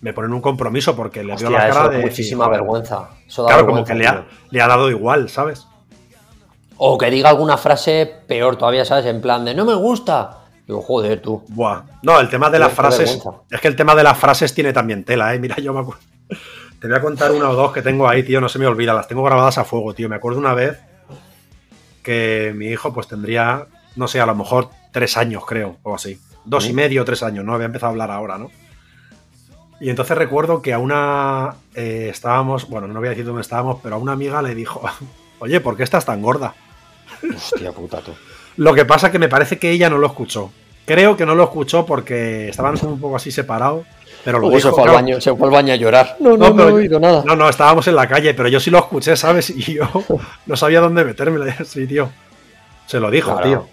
Speaker 1: me ponen un compromiso porque le
Speaker 2: Hostia,
Speaker 1: la cara de.
Speaker 2: muchísima
Speaker 1: joder,
Speaker 2: vergüenza. Eso da
Speaker 1: Claro, como que le ha, le ha dado igual, ¿sabes?
Speaker 2: O que diga alguna frase peor todavía, ¿sabes? En plan de no me gusta. Digo, joder, tú.
Speaker 1: Buah. No, el tema de las frases.
Speaker 2: vergüenza.
Speaker 1: Es que el tema de las frases tiene también tela, ¿eh? Mira, yo me acuerdo. Te voy a contar una o dos que tengo ahí, tío, no se me olvida. Las tengo grabadas a fuego, tío. Me acuerdo una vez que mi hijo pues tendría, no sé, a lo mejor tres años, creo, o así. Dos y medio, tres años, ¿no? Había empezado a hablar ahora, ¿no? Y entonces recuerdo que a una eh, estábamos, bueno, no voy a decir dónde estábamos, pero a una amiga le dijo, oye, ¿por qué estás tan gorda?
Speaker 2: Hostia puta tú.
Speaker 1: Lo que pasa que me parece que ella no lo escuchó. Creo que no lo escuchó porque estaban un poco así separados. Pero lo dijo,
Speaker 2: se, fue al baño, se fue al baño a llorar. No, no, no,
Speaker 1: pero-
Speaker 2: he oído nada.
Speaker 1: No, no, estábamos en la calle, pero yo sí lo escuché, ¿sabes? Y yo no sabía dónde meterme. Sí, tío. Se lo dijo,
Speaker 2: Claro.
Speaker 1: tío.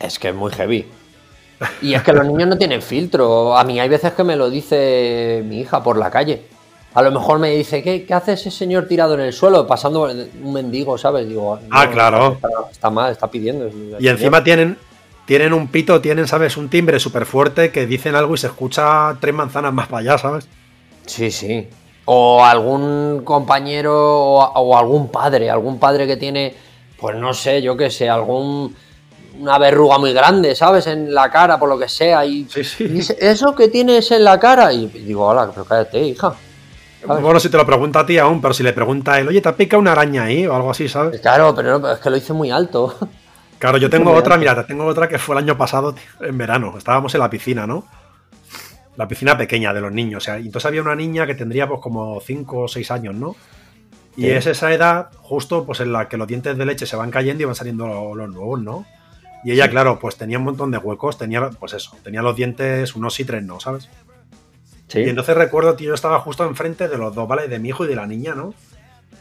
Speaker 2: Es que es muy heavy. Y es que los niños no tienen filtro. A mí hay veces que me lo dice mi hija por la calle. A lo mejor me dice, ¿qué, qué hace ese señor tirado en el suelo? Pasando un mendigo, ¿sabes? Digo,
Speaker 1: Ah,
Speaker 2: no,
Speaker 1: claro.
Speaker 2: Está, está mal, está pidiendo.
Speaker 1: Y encima tienen, tienen un pito, tienen, ¿sabes? Un timbre súper fuerte que dicen algo y se escucha tres manzanas más para allá, ¿sabes?
Speaker 2: Sí, sí. O algún compañero o, o algún padre, algún padre que tiene, pues no sé, yo qué sé, algún una verruga muy grande, ¿sabes? En la cara, por lo que sea. Y,
Speaker 1: Sí, sí.
Speaker 2: y dice, ¿eso que tienes en la cara? Y digo, hola, pero cállate, hija. ¿sabes?
Speaker 1: Bueno, si te lo pregunta a ti aún, pero si le pregunta a él, oye, ¿te ha picado una araña ahí? O algo así, ¿sabes?
Speaker 2: Claro, pero es que lo hice muy alto.
Speaker 1: Claro, yo tengo otra, mira, te tengo otra que fue el año pasado, tío, en verano. Estábamos en la piscina, ¿no? La piscina pequeña de los niños. O sea, y entonces había una niña que tendría pues como 5 o 6 años, ¿no? Y
Speaker 2: Sí.
Speaker 1: es esa edad justo pues en la que los dientes de leche se van cayendo y van saliendo lo- los nuevos, ¿no? Y ella, claro, pues tenía un montón de huecos, tenía, pues eso, tenía los dientes unos sí, tres no, ¿sabes?
Speaker 2: Sí.
Speaker 1: Y entonces recuerdo, tío, yo estaba justo enfrente de los dos, ¿vale? De mi hijo y de la niña, ¿no?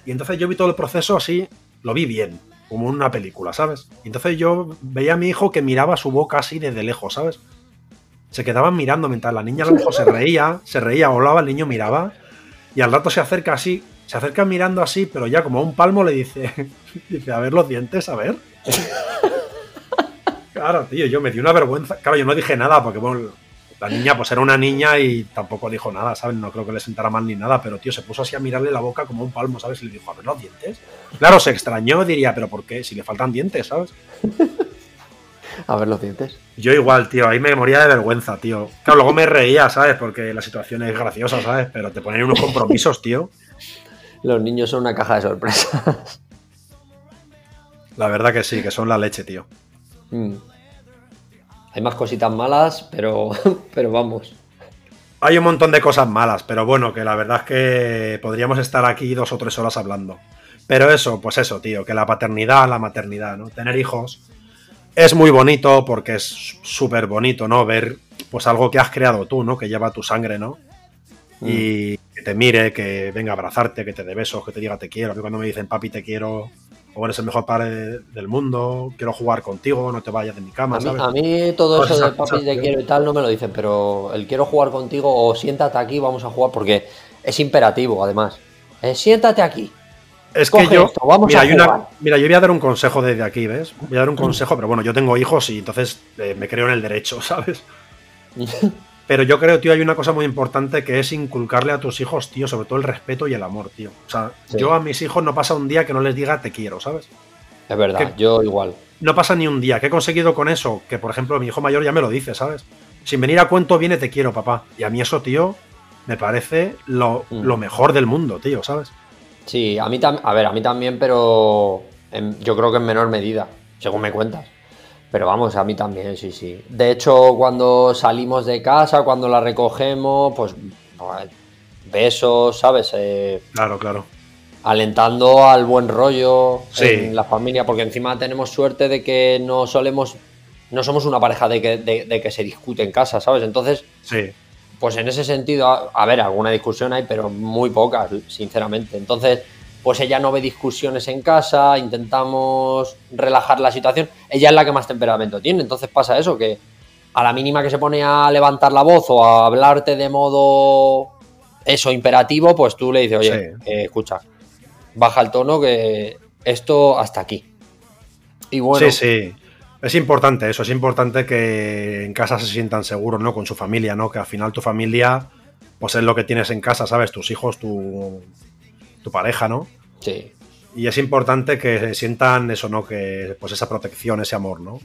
Speaker 1: Y entonces yo vi todo el proceso así, lo vi bien, como una película, ¿sabes? Entonces yo veía a mi hijo que miraba su boca así desde lejos, ¿sabes? Se quedaban mirando mientras la niña a lo mejor se reía, se reía, hablaba, el niño miraba, y al rato se acerca así, se acerca mirando así, pero ya como a un palmo le dice, dice, a ver los dientes, a ver. Claro, tío, yo me di una vergüenza. Claro, yo no dije nada porque, bueno, la niña pues era una niña y tampoco dijo nada, ¿sabes? No creo que le sentara mal ni nada, pero tío, se puso así a mirarle la boca como un palmo, ¿sabes? Y le dijo, a ver los dientes. Claro, se extrañó, diría, pero ¿por qué? Si le faltan dientes, ¿sabes?
Speaker 2: A ver los dientes.
Speaker 1: Yo igual, tío, ahí me moría de vergüenza, tío. Claro, luego me reía, ¿sabes? Porque la situación es graciosa, ¿sabes? Pero te ponen unos compromisos, tío.
Speaker 2: Los niños son una caja de sorpresas.
Speaker 1: La verdad que sí, que son la leche, tío.
Speaker 2: Mm. Hay más cositas malas, pero, pero vamos.
Speaker 1: Hay un montón de cosas malas, pero bueno, que la verdad es que podríamos estar aquí dos o tres horas hablando. Pero eso, pues eso, tío, que la paternidad, la maternidad, ¿no? Tener hijos es muy bonito porque es súper bonito, ¿no? Ver pues algo que has creado tú, ¿no? Que lleva tu sangre, ¿no? Y que te mire, que venga a abrazarte, que te dé besos, que te diga te quiero. Que cuando me dicen papi te quiero, o eres el mejor padre del mundo, quiero jugar contigo, no te vayas de mi cama,
Speaker 2: A mí,
Speaker 1: ¿sabes?
Speaker 2: a mí todo
Speaker 1: Todas
Speaker 2: eso de papi te
Speaker 1: tío.
Speaker 2: quiero y tal no me lo dicen, pero el quiero jugar contigo o siéntate aquí, vamos a jugar, porque es imperativo además. Eh, siéntate aquí.
Speaker 1: Es que yo.
Speaker 2: esto, vamos
Speaker 1: mira,
Speaker 2: a
Speaker 1: hay una-
Speaker 2: jugar.
Speaker 1: mira, yo voy a dar un consejo desde aquí, ¿ves? Voy a dar un consejo, pero bueno, yo tengo hijos y entonces eh, me creo en el derecho, ¿sabes? Pero yo creo, tío, hay una cosa muy importante que es inculcarle a tus hijos, tío, sobre todo el respeto y el amor, tío. O sea,
Speaker 2: Sí.
Speaker 1: yo a mis hijos no pasa un día que no les diga te quiero, ¿sabes?
Speaker 2: Es verdad, yo igual.
Speaker 1: No pasa ni un día. ¿Qué he conseguido con eso? Que, por ejemplo, mi hijo mayor ya me lo dice, ¿sabes? Sin venir a cuento viene te quiero, papá. Y a mí eso, tío, me parece lo,
Speaker 2: Mm.
Speaker 1: lo mejor del mundo, tío, ¿sabes?
Speaker 2: Sí, a mí también, a ver, a mí también, pero en- yo creo que en menor medida, según me cuentas. Pero vamos, a mí también, sí, sí. De hecho, cuando salimos de casa, cuando la recogemos, pues pues, besos, ¿sabes? Eh,
Speaker 1: Claro, claro.
Speaker 2: alentando al buen rollo
Speaker 1: Sí.
Speaker 2: en la familia, porque encima tenemos suerte de que no solemos, no somos una pareja de que, de- de que se discute en casa, ¿sabes? Entonces,
Speaker 1: Sí.
Speaker 2: pues en ese sentido, a, a ver, alguna discusión hay, pero muy pocas, sinceramente. Entonces, pues ella no ve discusiones en casa, intentamos relajar la situación. Ella es la que más temperamento tiene, entonces pasa eso, que a la mínima que se pone a levantar la voz o a hablarte de modo eso, imperativo, pues tú le dices, oye,
Speaker 1: Sí.
Speaker 2: eh, escucha, baja el tono que esto hasta aquí. Y bueno,
Speaker 1: Sí, sí. Es importante eso, es importante que en casa se sientan seguros, ¿no? Con su familia, ¿no? Que al final tu familia, pues es lo que tienes en casa, ¿sabes? Tus hijos, tu, tu pareja, ¿no?
Speaker 2: Sí,
Speaker 1: Y es importante que sientan eso, ¿no? Que pues esa protección, ese amor, ¿no?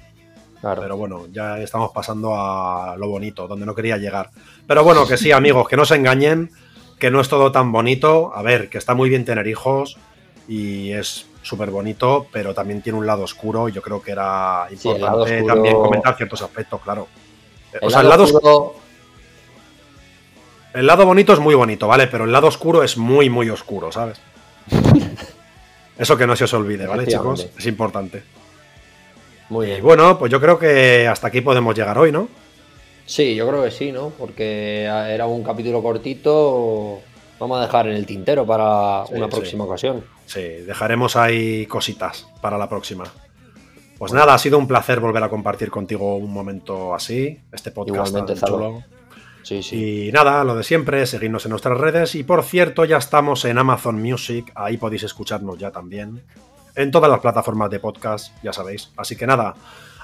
Speaker 2: claro.
Speaker 1: Pero bueno, ya estamos pasando a lo bonito, donde no quería llegar. Pero bueno, que sí, amigos, que no se engañen, que no es todo tan bonito. A ver, que está muy bien tener hijos y es súper bonito, pero también tiene un lado oscuro y yo creo que era importante
Speaker 2: oscuro-
Speaker 1: también comentar ciertos aspectos, claro.
Speaker 2: El
Speaker 1: o sea, el
Speaker 2: lado
Speaker 1: oscuro- el lado bonito es muy bonito, ¿vale? Pero el lado oscuro es muy, muy oscuro, ¿sabes? Eso que no se os olvide, ¿vale, chicos? Es importante.
Speaker 2: Muy
Speaker 1: Y
Speaker 2: bien.
Speaker 1: bueno, pues yo creo que hasta aquí podemos llegar hoy, ¿no?
Speaker 2: Sí, yo creo que sí, ¿no? Porque era un capítulo cortito. Vamos a dejar en el tintero para
Speaker 1: Sí,
Speaker 2: una
Speaker 1: sí.
Speaker 2: próxima ocasión.
Speaker 1: Sí, dejaremos ahí cositas para la próxima. Pues nada, ha sido un placer volver a compartir contigo un momento así, este podcast
Speaker 2: Igualmente,
Speaker 1: tan
Speaker 2: Zalo.
Speaker 1: chulo.
Speaker 2: Sí, sí.
Speaker 1: Y nada, lo de siempre, seguidnos en nuestras redes. Y por cierto, ya estamos en Amazon Music, ahí podéis escucharnos ya también. En todas las plataformas de podcast, ya sabéis. Así que nada,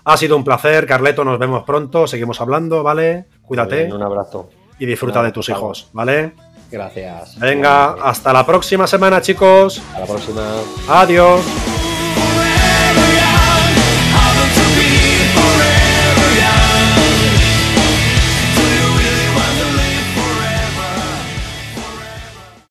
Speaker 1: ha sido un placer, Carleto, nos vemos pronto, seguimos hablando, ¿vale? Cuídate
Speaker 2: bien, un abrazo.
Speaker 1: y disfruta de tus hijos, ¿vale?
Speaker 2: Gracias.
Speaker 1: Venga, hasta la próxima semana, chicos.
Speaker 2: Hasta la próxima.
Speaker 1: Adiós.